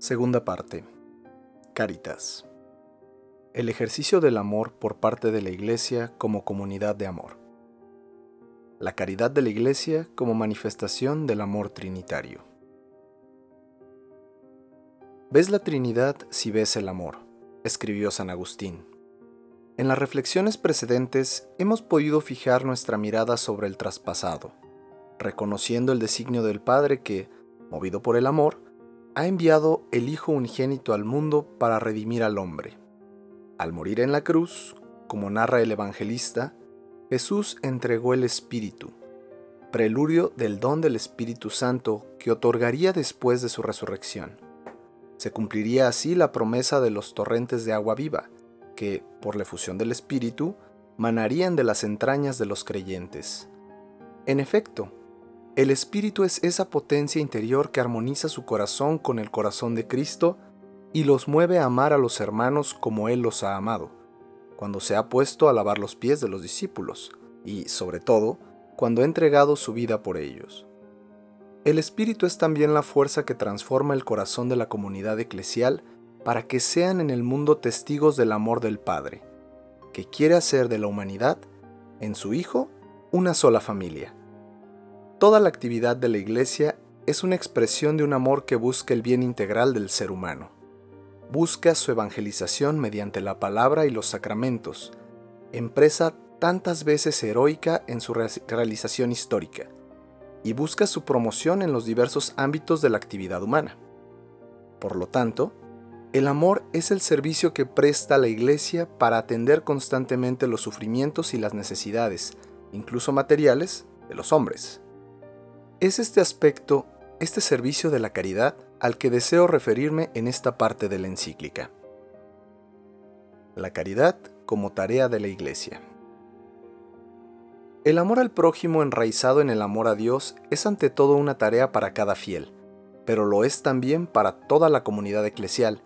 Segunda parte. Caritas. El ejercicio del amor por parte de la Iglesia como comunidad de amor. La caridad de la Iglesia como manifestación del amor trinitario. Ves la Trinidad si ves el amor, escribió San Agustín. En las reflexiones precedentes hemos podido fijar nuestra mirada sobre el traspasado, reconociendo el designio del Padre que, movido por el amor, ha enviado el Hijo unigénito al mundo para redimir al hombre. Al morir en la cruz, como narra el evangelista, Jesús entregó el Espíritu, preludio del don del Espíritu Santo que otorgaría después de su resurrección. Se cumpliría así la promesa de los torrentes de agua viva, que, por la efusión del Espíritu, manarían de las entrañas de los creyentes. En efecto, el Espíritu es esa potencia interior que armoniza su corazón con el corazón de Cristo y los mueve a amar a los hermanos como Él los ha amado, cuando se ha puesto a lavar los pies de los discípulos y, sobre todo, cuando ha entregado su vida por ellos. El Espíritu es también la fuerza que transforma el corazón de la comunidad eclesial para que sean en el mundo testigos del amor del Padre, que quiere hacer de la humanidad, en su Hijo, una sola familia. Toda la actividad de la Iglesia es una expresión de un amor que busca el bien integral del ser humano. Busca su evangelización mediante la palabra y los sacramentos, empresa tantas veces heroica en su realización histórica, y busca su promoción en los diversos ámbitos de la actividad humana. Por lo tanto, el amor es el servicio que presta la Iglesia para atender constantemente los sufrimientos y las necesidades, incluso materiales, de los hombres. Es este aspecto, este servicio de la caridad, al que deseo referirme en esta parte de la encíclica. La caridad como tarea de la Iglesia. El amor al prójimo enraizado en el amor a Dios es ante todo una tarea para cada fiel, pero lo es también para toda la comunidad eclesial,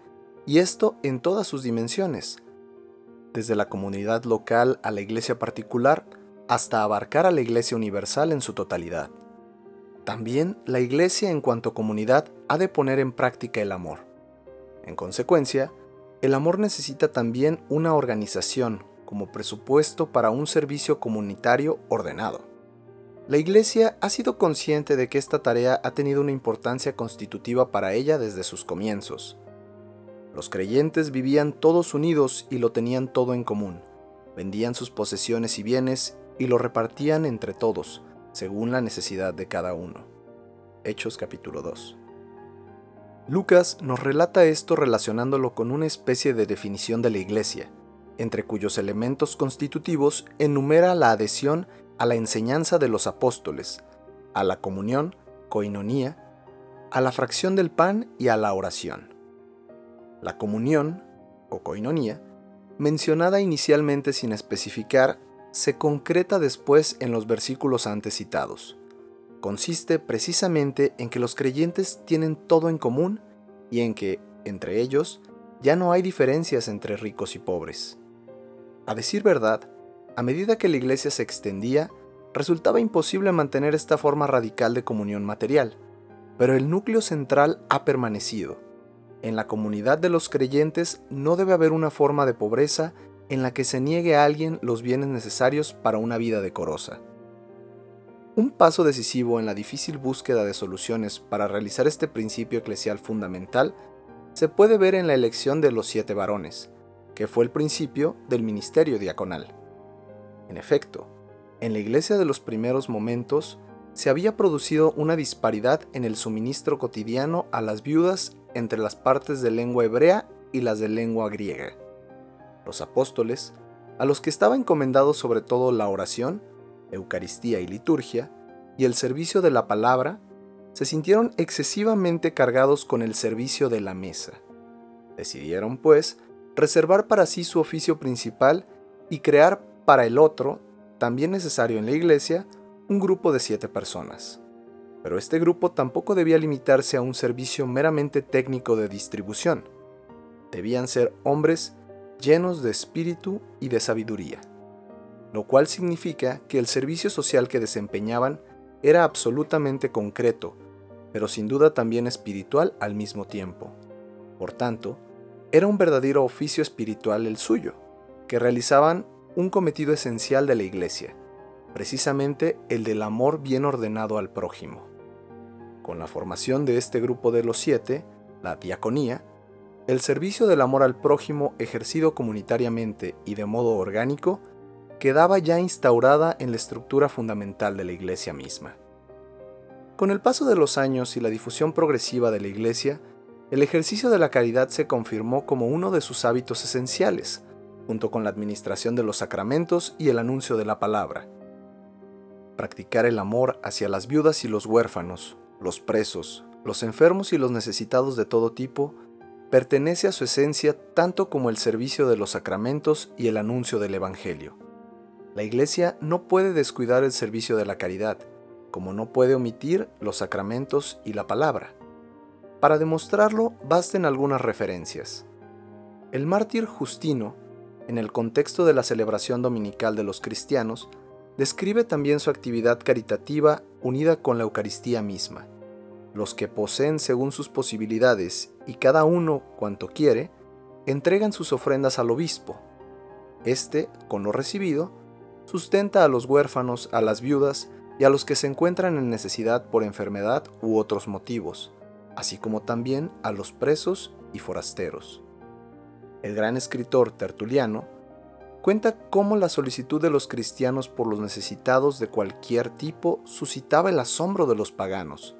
y esto en todas sus dimensiones, desde la comunidad local a la iglesia particular hasta abarcar a la iglesia universal en su totalidad. También la Iglesia en cuanto comunidad ha de poner en práctica el amor. En consecuencia, el amor necesita también una organización como presupuesto para un servicio comunitario ordenado. La Iglesia ha sido consciente de que esta tarea ha tenido una importancia constitutiva para ella desde sus comienzos. Los creyentes vivían todos unidos y lo tenían todo en común. Vendían sus posesiones y bienes y lo repartían entre todos, según la necesidad de cada uno. Hechos capítulo 2. Lucas nos relata esto relacionándolo con una especie de definición de la Iglesia, entre cuyos elementos constitutivos enumera la adhesión a la enseñanza de los apóstoles, a la comunión, coinonía, a la fracción del pan y a la oración. La comunión, o coinonía, mencionada inicialmente sin especificar, se concreta después en los versículos antes citados. Consiste precisamente en que los creyentes tienen todo en común y en que, entre ellos, ya no hay diferencias entre ricos y pobres. A decir verdad, a medida que la iglesia se extendía, resultaba imposible mantener esta forma radical de comunión material, pero el núcleo central ha permanecido. En la comunidad de los creyentes no debe haber una forma de pobreza en la que se niegue a alguien los bienes necesarios para una vida decorosa. Un paso decisivo en la difícil búsqueda de soluciones para realizar este principio eclesial fundamental se puede ver en la elección de los siete varones, que fue el principio del ministerio diaconal. En efecto, en la iglesia de los primeros momentos se había producido una disparidad en el suministro cotidiano a las viudas entre las partes de lengua hebrea y las de lengua griega los apóstoles, a los que estaba encomendado sobre todo la oración, Eucaristía y liturgia, y el servicio de la palabra, se sintieron excesivamente cargados con el servicio de la mesa. Decidieron, pues, reservar para sí su oficio principal y crear para el otro, también necesario en la iglesia, un grupo de siete personas. Pero este grupo tampoco debía limitarse a un servicio meramente técnico de distribución. Debían ser hombres llenos de espíritu y de sabiduría, lo cual significa que el servicio social que desempeñaban era absolutamente concreto, pero sin duda también espiritual al mismo tiempo. Por tanto, era un verdadero oficio espiritual el suyo, que realizaban un cometido esencial de la Iglesia, precisamente el del amor bien ordenado al prójimo. Con la formación de este grupo de los siete, la diaconía, el servicio del amor al prójimo ejercido comunitariamente y de modo orgánico quedaba ya instaurada en la estructura fundamental de la Iglesia misma. Con el paso de los años y la difusión progresiva de la Iglesia, el ejercicio de la caridad se confirmó como uno de sus hábitos esenciales, junto con la administración de los sacramentos y el anuncio de la palabra. Practicar el amor hacia las viudas y los huérfanos, los presos, los enfermos y los necesitados de todo tipo, pertenece a su esencia tanto como el servicio de los sacramentos y el anuncio del Evangelio. La Iglesia no puede descuidar el servicio de la caridad, como no puede omitir los sacramentos y la palabra. Para demostrarlo basten algunas referencias. El mártir Justino, en el contexto de la celebración dominical de los cristianos, describe también su actividad caritativa unida con la Eucaristía misma. Los que poseen según sus posibilidades y cada uno cuanto quiere, entregan sus ofrendas al obispo. Este, con lo recibido, sustenta a los huérfanos, a las viudas y a los que se encuentran en necesidad por enfermedad u otros motivos, así como también a los presos y forasteros. El gran escritor Tertuliano cuenta cómo la solicitud de los cristianos por los necesitados de cualquier tipo suscitaba el asombro de los paganos.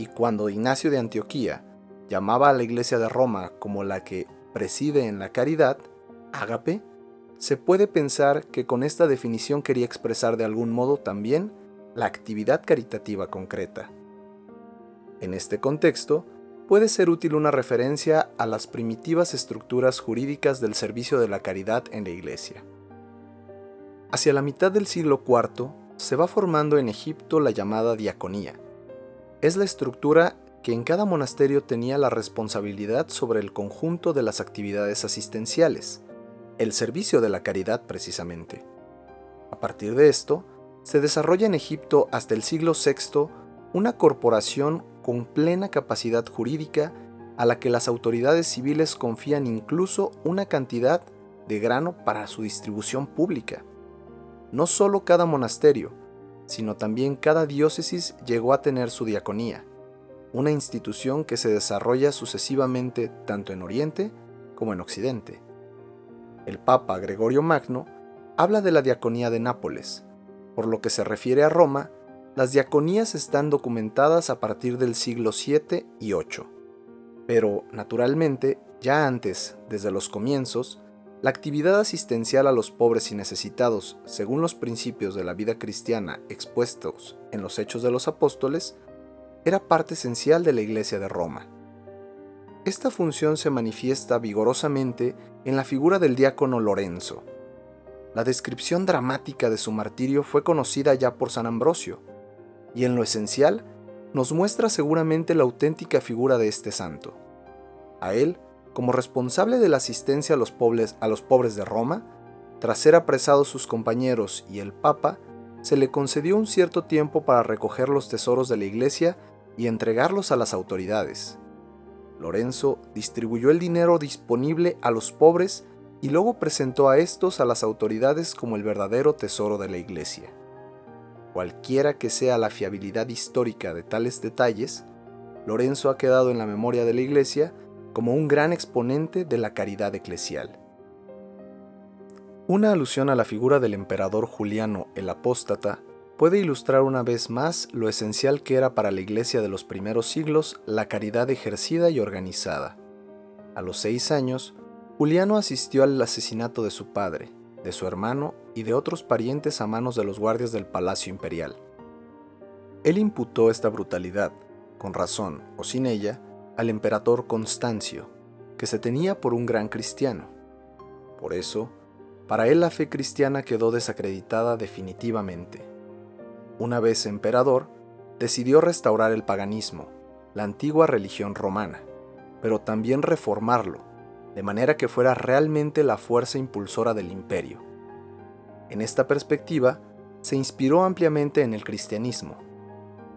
Y cuando Ignacio de Antioquía llamaba a la iglesia de Roma como la que preside en la caridad, ágape, se puede pensar que con esta definición quería expresar de algún modo también la actividad caritativa concreta. En este contexto, puede ser útil una referencia a las primitivas estructuras jurídicas del servicio de la caridad en la Iglesia. Hacia la mitad del siglo IV se va formando en Egipto la llamada diaconía. Es la estructura que en cada monasterio tenía la responsabilidad sobre el conjunto de las actividades asistenciales, el servicio de la caridad precisamente. A partir de esto, se desarrolla en Egipto hasta el siglo VI una corporación con plena capacidad jurídica a la que las autoridades civiles confían incluso una cantidad de grano para su distribución pública. No solo cada monasterio, sino también cada diócesis llegó a tener su diaconía, una institución que se desarrolla sucesivamente tanto en Oriente como en Occidente. El Papa Gregorio Magno habla de la diaconía de Nápoles. Por lo que se refiere a Roma, las diaconías están documentadas a partir del siglo VII y VIII. Pero, naturalmente, ya antes, desde los comienzos, la actividad asistencial a los pobres y necesitados, según los principios de la vida cristiana expuestos en los Hechos de los Apóstoles, era parte esencial de la Iglesia de Roma. Esta función se manifiesta vigorosamente en la figura del diácono Lorenzo. La descripción dramática de su martirio fue conocida ya por San Ambrosio, y en lo esencial nos muestra seguramente la auténtica figura de este santo. A él, como responsable de la asistencia a los pobres, a los pobres de Roma, tras ser apresados sus compañeros y el Papa, se le concedió un cierto tiempo para recoger los tesoros de la iglesia y entregarlos a las autoridades. Lorenzo distribuyó el dinero disponible a los pobres y luego presentó a estos a las autoridades como el verdadero tesoro de la iglesia. Cualquiera que sea la fiabilidad histórica de tales detalles, Lorenzo ha quedado en la memoria de la Iglesia como un gran exponente de la caridad eclesial. Una alusión a la figura del emperador Juliano el Apóstata puede ilustrar una vez más lo esencial que era para la Iglesia de los primeros siglos la caridad ejercida y organizada. A los seis años, Juliano asistió al asesinato de su padre, de su hermano y de otros parientes a manos de los guardias del Palacio Imperial. Él imputó esta brutalidad, con razón o sin ella, al emperador Constancio, que se tenía por un gran cristiano. Por eso, para él la fe cristiana quedó desacreditada definitivamente. Una vez emperador, decidió restaurar el paganismo, la antigua religión romana, pero también reformarlo, de manera que fuera realmente la fuerza impulsora del imperio. En esta perspectiva, se inspiró ampliamente en el cristianismo.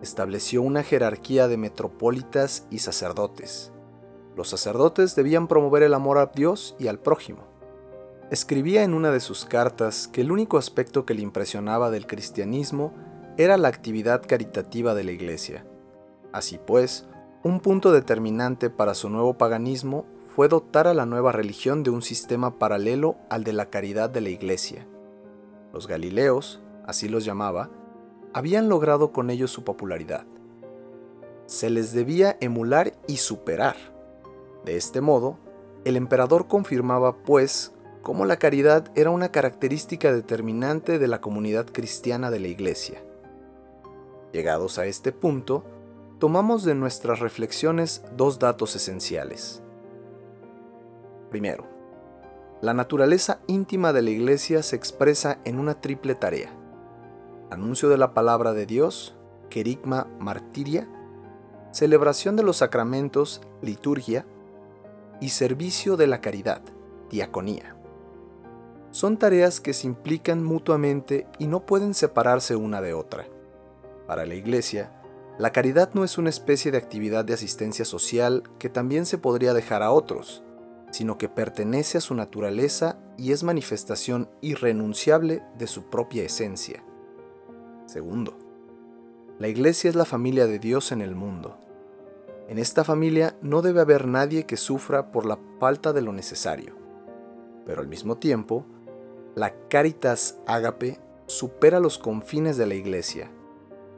Estableció una jerarquía de metropolitas y sacerdotes. Los sacerdotes debían promover el amor a Dios y al prójimo. Escribía en una de sus cartas que el único aspecto que le impresionaba del cristianismo era la actividad caritativa de la Iglesia. Así pues, un punto determinante para su nuevo paganismo fue dotar a la nueva religión de un sistema paralelo al de la caridad de la Iglesia. Los Galileos, así los llamaba, habían logrado con ello su popularidad. Se les debía emular y superar. De este modo, el emperador confirmaba, pues, cómo la caridad era una característica determinante de la comunidad cristiana de la Iglesia. Llegados a este punto, tomamos de nuestras reflexiones dos datos esenciales. Primero, la naturaleza íntima de la Iglesia se expresa en una triple tarea. Anuncio de la palabra de Dios, querigma martiria, celebración de los sacramentos, liturgia, y servicio de la caridad, diaconía. Son tareas que se implican mutuamente y no pueden separarse una de otra. Para la Iglesia, la caridad no es una especie de actividad de asistencia social que también se podría dejar a otros, sino que pertenece a su naturaleza y es manifestación irrenunciable de su propia esencia. Segundo, la Iglesia es la familia de Dios en el mundo. En esta familia no debe haber nadie que sufra por la falta de lo necesario, pero al mismo tiempo, la caritas ágape supera los confines de la Iglesia.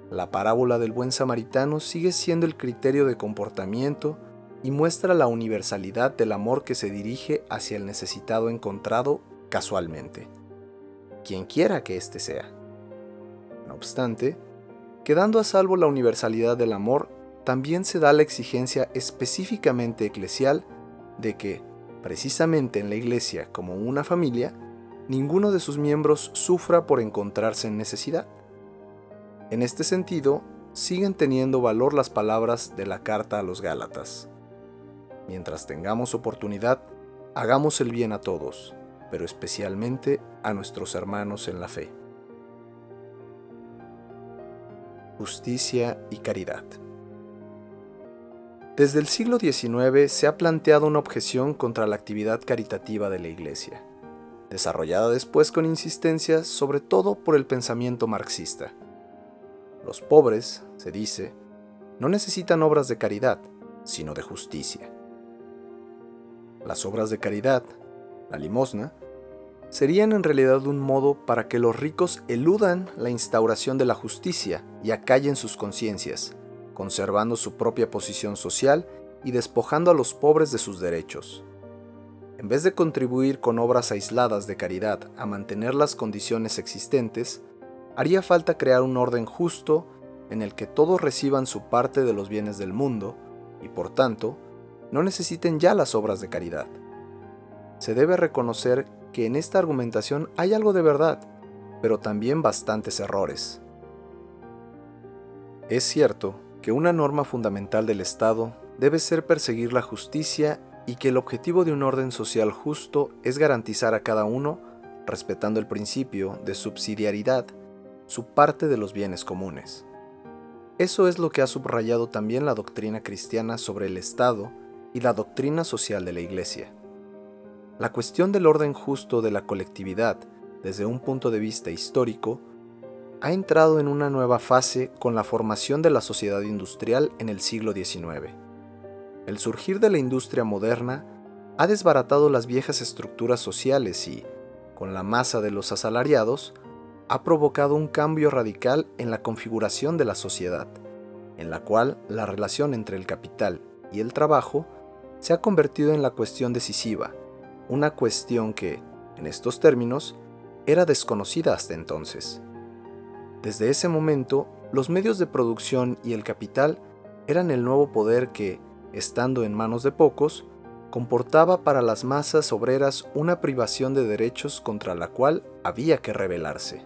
La parábola del buen samaritano sigue siendo el criterio de comportamiento y muestra la universalidad del amor que se dirige hacia el necesitado encontrado casualmente, quien quiera que éste sea. No obstante, quedando a salvo la universalidad del amor, también se da la exigencia específicamente eclesial de que, precisamente en la Iglesia como una familia, ninguno de sus miembros sufra por encontrarse en necesidad. En este sentido, siguen teniendo valor las palabras de la carta a los Gálatas. Mientras tengamos oportunidad, hagamos el bien a todos, pero especialmente a nuestros hermanos en la fe. Justicia y caridad. Desde el siglo XIX se ha planteado una objeción contra la actividad caritativa de la Iglesia, desarrollada después con insistencia sobre todo por el pensamiento marxista. Los pobres, se dice, no necesitan obras de caridad, sino de justicia. Las obras de caridad, la limosna, serían en realidad un modo para que los ricos eludan la instauración de la justicia y acallen sus conciencias, conservando su propia posición social y despojando a los pobres de sus derechos. En vez de contribuir con obras aisladas de caridad a mantener las condiciones existentes, haría falta crear un orden justo en el que todos reciban su parte de los bienes del mundo y por tanto no necesiten ya las obras de caridad. Se debe reconocer que en esta argumentación hay algo de verdad, pero también bastantes errores. Es cierto que una norma fundamental del Estado debe ser perseguir la justicia y que el objetivo de un orden social justo es garantizar a cada uno, respetando el principio de subsidiariedad, su parte de los bienes comunes. Eso es lo que ha subrayado también la doctrina cristiana sobre el Estado y la doctrina social de la Iglesia. La cuestión del orden justo de la colectividad, desde un punto de vista histórico, ha entrado en una nueva fase con la formación de la sociedad industrial en el siglo XIX. El surgir de la industria moderna ha desbaratado las viejas estructuras sociales y, con la masa de los asalariados, ha provocado un cambio radical en la configuración de la sociedad, en la cual la relación entre el capital y el trabajo se ha convertido en la cuestión decisiva, una cuestión que, en estos términos, era desconocida hasta entonces. Desde ese momento, los medios de producción y el capital eran el nuevo poder que, estando en manos de pocos, comportaba para las masas obreras una privación de derechos contra la cual había que rebelarse.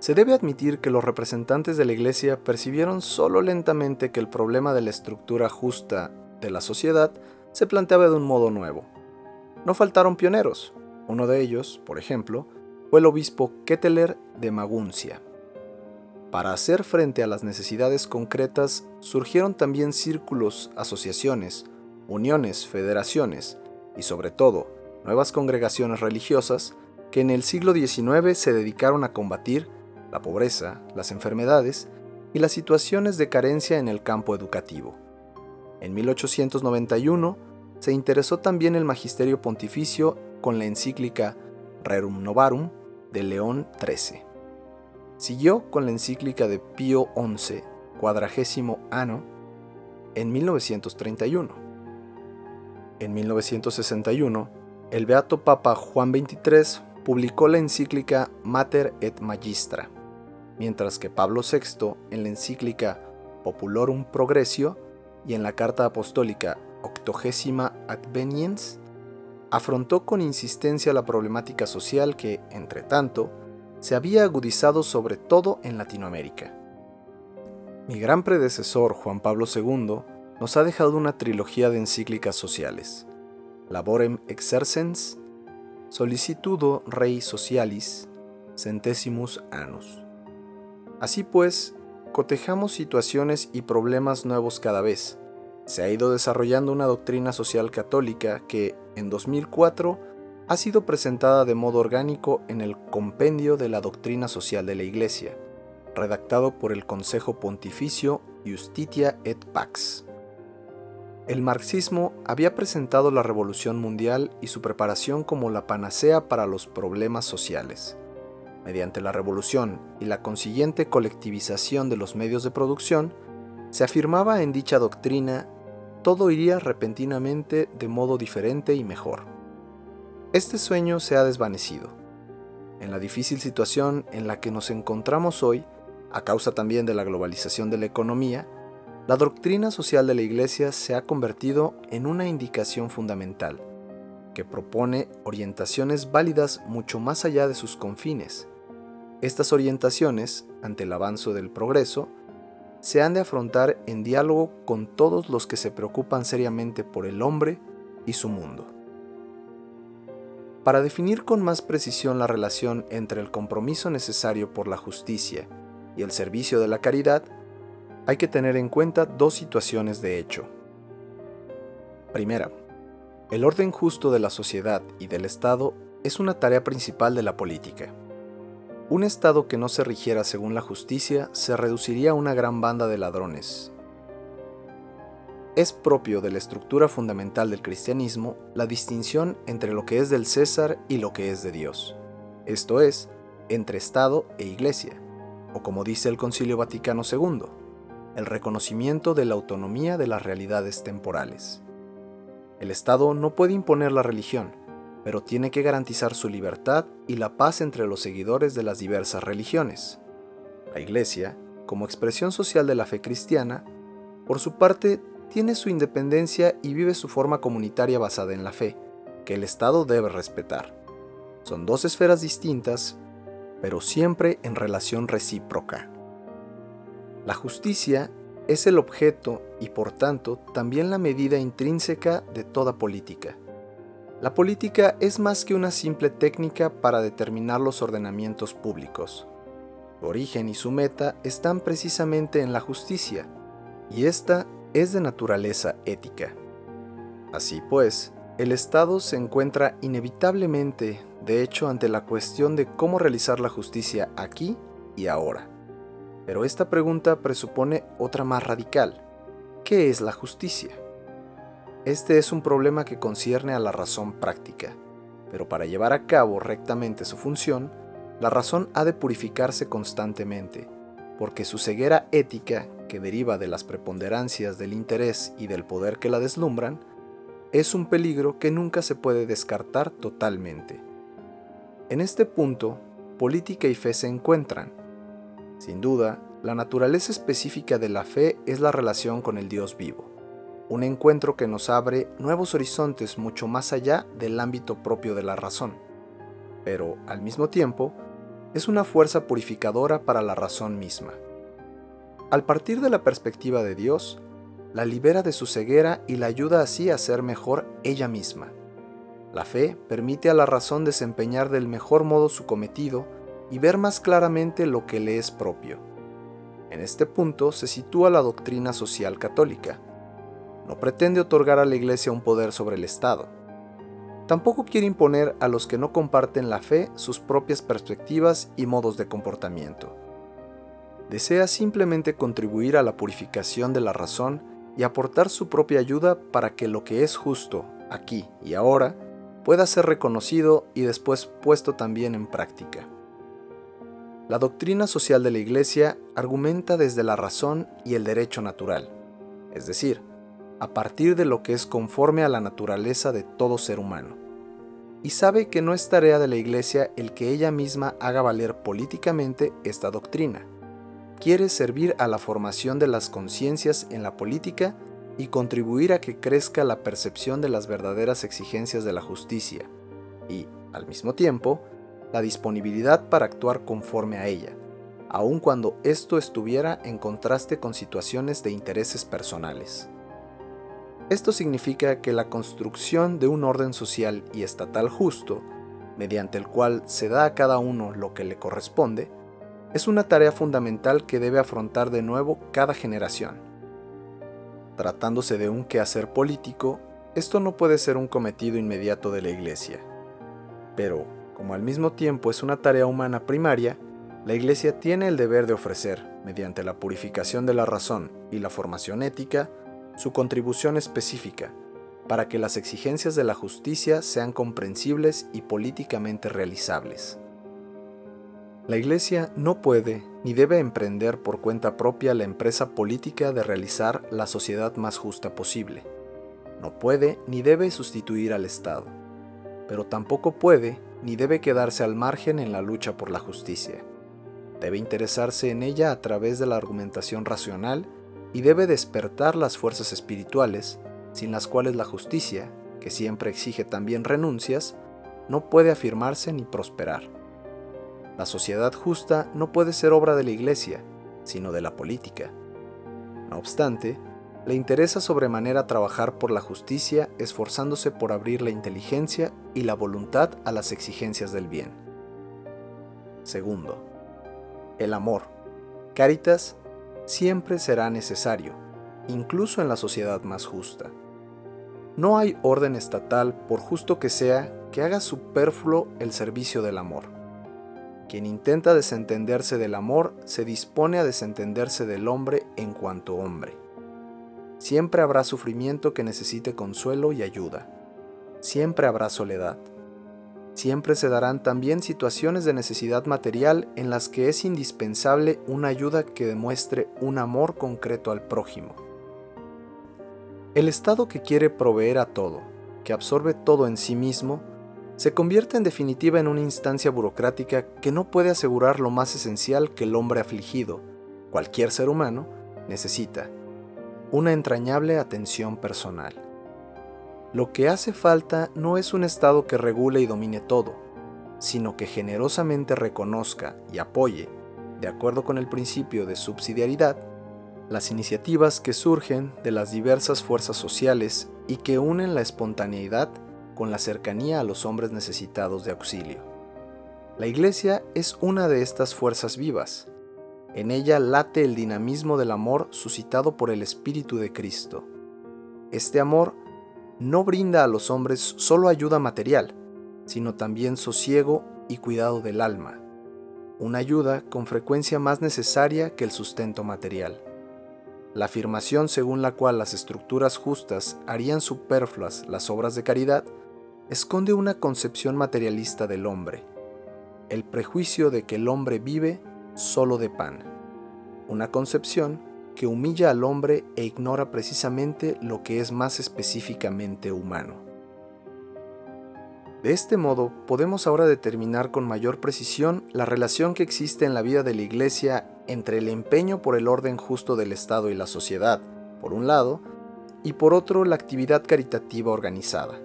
Se debe admitir que los representantes de la Iglesia percibieron solo lentamente que el problema de la estructura justa de la sociedad se planteaba de un modo nuevo. No faltaron pioneros. Uno de ellos, por ejemplo, fue el obispo Ketteler de Maguncia. Para hacer frente a las necesidades concretas surgieron también círculos, asociaciones, uniones, federaciones y sobre todo nuevas congregaciones religiosas que en el siglo XIX se dedicaron a combatir la pobreza, las enfermedades y las situaciones de carencia en el campo educativo. En 1891 se interesó también el magisterio pontificio con la encíclica Rerum Novarum de León XIII. Siguió con la encíclica de Pío XI, cuadragésimo ano, en 1931. En 1961, el beato Papa Juan XXIII publicó la encíclica Mater et Magistra, mientras que Pablo VI en la encíclica Populorum Progressio y en la carta apostólica Octogésima Adveniens afrontó con insistencia la problemática social que, entre tanto, se había agudizado sobre todo en Latinoamérica. Mi gran predecesor, Juan Pablo II, nos ha dejado una trilogía de encíclicas sociales, Laborem Exercens, Solicitudo Rei Socialis, Centesimus Annus. Así pues, cotejamos situaciones y problemas nuevos cada vez. Se ha ido desarrollando una doctrina social católica que, en 2004, ha sido presentada de modo orgánico en el Compendio de la Doctrina Social de la Iglesia, redactado por el Consejo Pontificio Justitia et Pax. El marxismo había presentado la revolución mundial y su preparación como la panacea para los problemas sociales. Mediante la revolución y la consiguiente colectivización de los medios de producción, se afirmaba en dicha doctrina todo iría repentinamente de modo diferente y mejor. Este sueño se ha desvanecido. En la difícil situación en la que nos encontramos hoy, a causa también de la globalización de la economía, la doctrina social de la Iglesia se ha convertido en una indicación fundamental, que propone orientaciones válidas mucho más allá de sus confines. Estas orientaciones, ante el avance del progreso, se han de afrontar en diálogo con todos los que se preocupan seriamente por el hombre y su mundo. Para definir con más precisión la relación entre el compromiso necesario por la justicia y el servicio de la caridad, hay que tener en cuenta dos situaciones de hecho. Primera, el orden justo de la sociedad y del Estado es una tarea principal de la política. Un Estado que no se rigiera según la justicia se reduciría a una gran banda de ladrones. Es propio de la estructura fundamental del cristianismo la distinción entre lo que es del César y lo que es de Dios, esto es, entre Estado e Iglesia, o como dice el Concilio Vaticano II, el reconocimiento de la autonomía de las realidades temporales. El Estado no puede imponer la religión, pero tiene que garantizar su libertad y la paz entre los seguidores de las diversas religiones. La Iglesia, como expresión social de la fe cristiana, por su parte, tiene su independencia y vive su forma comunitaria basada en la fe, que el Estado debe respetar. Son dos esferas distintas, pero siempre en relación recíproca. La justicia es el objeto y por tanto también la medida intrínseca de toda política. La política es más que una simple técnica para determinar los ordenamientos públicos. Su origen y su meta están precisamente en la justicia, y esta es de naturaleza ética. Así pues, el Estado se encuentra inevitablemente, de hecho, ante la cuestión de cómo realizar la justicia aquí y ahora. Pero esta pregunta presupone otra más radical. ¿Qué es la justicia? Este es un problema que concierne a la razón práctica, pero para llevar a cabo rectamente su función, la razón ha de purificarse constantemente, porque su ceguera ética, que deriva de las preponderancias del interés y del poder que la deslumbran, es un peligro que nunca se puede descartar totalmente. En este punto, política y fe se encuentran, sin duda, la naturaleza específica de la fe es la relación con el Dios vivo, un encuentro que nos abre nuevos horizontes mucho más allá del ámbito propio de la razón, pero al mismo tiempo es una fuerza purificadora para la razón misma. Al partir de la perspectiva de Dios, la libera de su ceguera y la ayuda así a ser mejor ella misma. La fe permite a la razón desempeñar del mejor modo su cometido y ver más claramente lo que le es propio. En este punto se sitúa la doctrina social católica. No pretende otorgar a la Iglesia un poder sobre el Estado. Tampoco quiere imponer a los que no comparten la fe sus propias perspectivas y modos de comportamiento. Desea simplemente contribuir a la purificación de la razón y aportar su propia ayuda para que lo que es justo, aquí y ahora, pueda ser reconocido y después puesto también en práctica. La doctrina social de la Iglesia argumenta desde la razón y el derecho natural, es decir, a partir de lo que es conforme a la naturaleza de todo ser humano, y sabe que no es tarea de la Iglesia el que ella misma haga valer políticamente esta doctrina. Quiere servir a la formación de las conciencias en la política y contribuir a que crezca la percepción de las verdaderas exigencias de la justicia, y, al mismo tiempo, la disponibilidad para actuar conforme a ella, aun cuando esto estuviera en contraste con situaciones de intereses personales. Esto significa que la construcción de un orden social y estatal justo, mediante el cual se da a cada uno lo que le corresponde, es una tarea fundamental que debe afrontar de nuevo cada generación. Tratándose de un quehacer político, esto no puede ser un cometido inmediato de la Iglesia. Pero, como al mismo tiempo es una tarea humana primaria, la Iglesia tiene el deber de ofrecer, mediante la purificación de la razón y la formación ética, su contribución específica para que las exigencias de la justicia sean comprensibles y políticamente realizables. La Iglesia no puede ni debe emprender por cuenta propia la empresa política de realizar la sociedad más justa posible. No puede ni debe sustituir al Estado, pero tampoco puede ni debe quedarse al margen en la lucha por la justicia. Debe interesarse en ella a través de la argumentación racional y debe despertar las fuerzas espirituales, sin las cuales la justicia, que siempre exige también renuncias, no puede afirmarse ni prosperar. La sociedad justa no puede ser obra de la Iglesia, sino de la política. No obstante, le interesa sobremanera trabajar por la justicia esforzándose por abrir la inteligencia y la voluntad a las exigencias del bien. Segundo, el amor. Caritas siempre será necesario, incluso en la sociedad más justa. No hay orden estatal, por justo que sea, que haga superfluo el servicio del amor. Quien intenta desentenderse del amor se dispone a desentenderse del hombre en cuanto hombre. Siempre habrá sufrimiento que necesite consuelo y ayuda. Siempre habrá soledad. Siempre se darán también situaciones de necesidad material en las que es indispensable una ayuda que demuestre un amor concreto al prójimo. El Estado que quiere proveer a todo, que absorbe todo en sí mismo, se convierte en definitiva en una instancia burocrática que no puede asegurar lo más esencial que el hombre afligido, cualquier ser humano, necesita, una entrañable atención personal. Lo que hace falta no es un Estado que regule y domine todo, sino que generosamente reconozca y apoye, de acuerdo con el principio de subsidiariedad, las iniciativas que surgen de las diversas fuerzas sociales y que unen la espontaneidad con la cercanía a los hombres necesitados de auxilio. La Iglesia es una de estas fuerzas vivas, en ella late el dinamismo del amor suscitado por el Espíritu de Cristo. Este amor no brinda a los hombres solo ayuda material, sino también sosiego y cuidado del alma, una ayuda con frecuencia más necesaria que el sustento material. La afirmación según la cual las estructuras justas harían superfluas las obras de caridad esconde una concepción materialista del hombre, el prejuicio de que el hombre vive solo de pan. Una concepción que humilla al hombre e ignora precisamente lo que es más específicamente humano. De este modo, podemos ahora determinar con mayor precisión la relación que existe en la vida de la Iglesia entre el empeño por el orden justo del Estado y la sociedad, por un lado, y por otro la actividad caritativa organizada.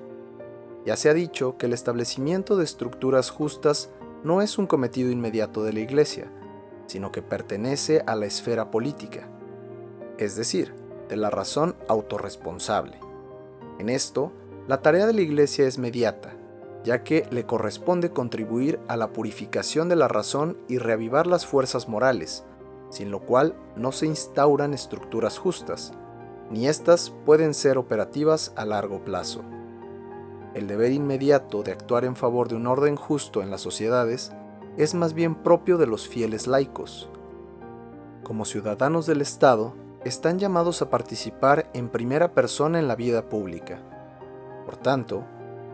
Ya se ha dicho que el establecimiento de estructuras justas no es un cometido inmediato de la Iglesia, sino que pertenece a la esfera política, es decir, de la razón autorresponsable. En esto, la tarea de la Iglesia es mediata, ya que le corresponde contribuir a la purificación de la razón y reavivar las fuerzas morales, sin lo cual no se instauran estructuras justas, ni éstas pueden ser operativas a largo plazo. El deber inmediato de actuar en favor de un orden justo en las sociedades es más bien propio de los fieles laicos. Como ciudadanos del Estado, están llamados a participar en primera persona en la vida pública. Por tanto,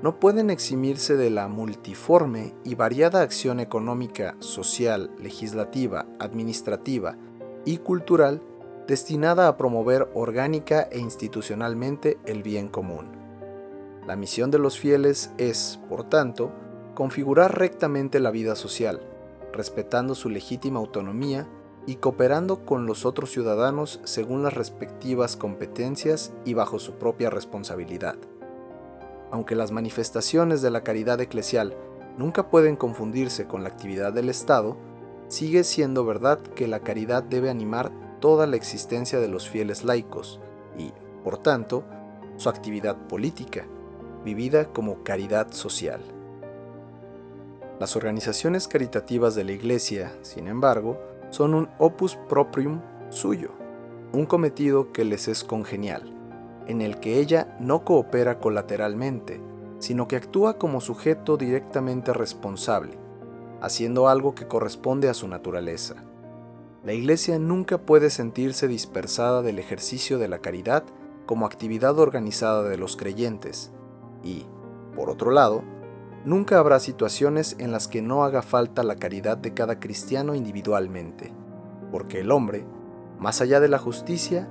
no pueden eximirse de la multiforme y variada acción económica, social, legislativa, administrativa y cultural destinada a promover orgánica e institucionalmente el bien común. La misión de los fieles es, por tanto, configurar rectamente la vida social, respetando su legítima autonomía y cooperando con los otros ciudadanos según las respectivas competencias y bajo su propia responsabilidad. Aunque las manifestaciones de la caridad eclesial nunca pueden confundirse con la actividad del Estado, sigue siendo verdad que la caridad debe animar toda la existencia de los fieles laicos y, por tanto, su actividad política, vivida como caridad social. Las organizaciones caritativas de la Iglesia, sin embargo, son un opus proprium suyo, un cometido que les es congenial, en el que ella no coopera colateralmente, sino que actúa como sujeto directamente responsable, haciendo algo que corresponde a su naturaleza. La Iglesia nunca puede sentirse dispersada del ejercicio de la caridad como actividad organizada de los creyentes, y, por otro lado, nunca habrá situaciones en las que no haga falta la caridad de cada cristiano individualmente, porque el hombre, más allá de la justicia,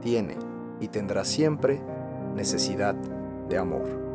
tiene y tendrá siempre necesidad de amor.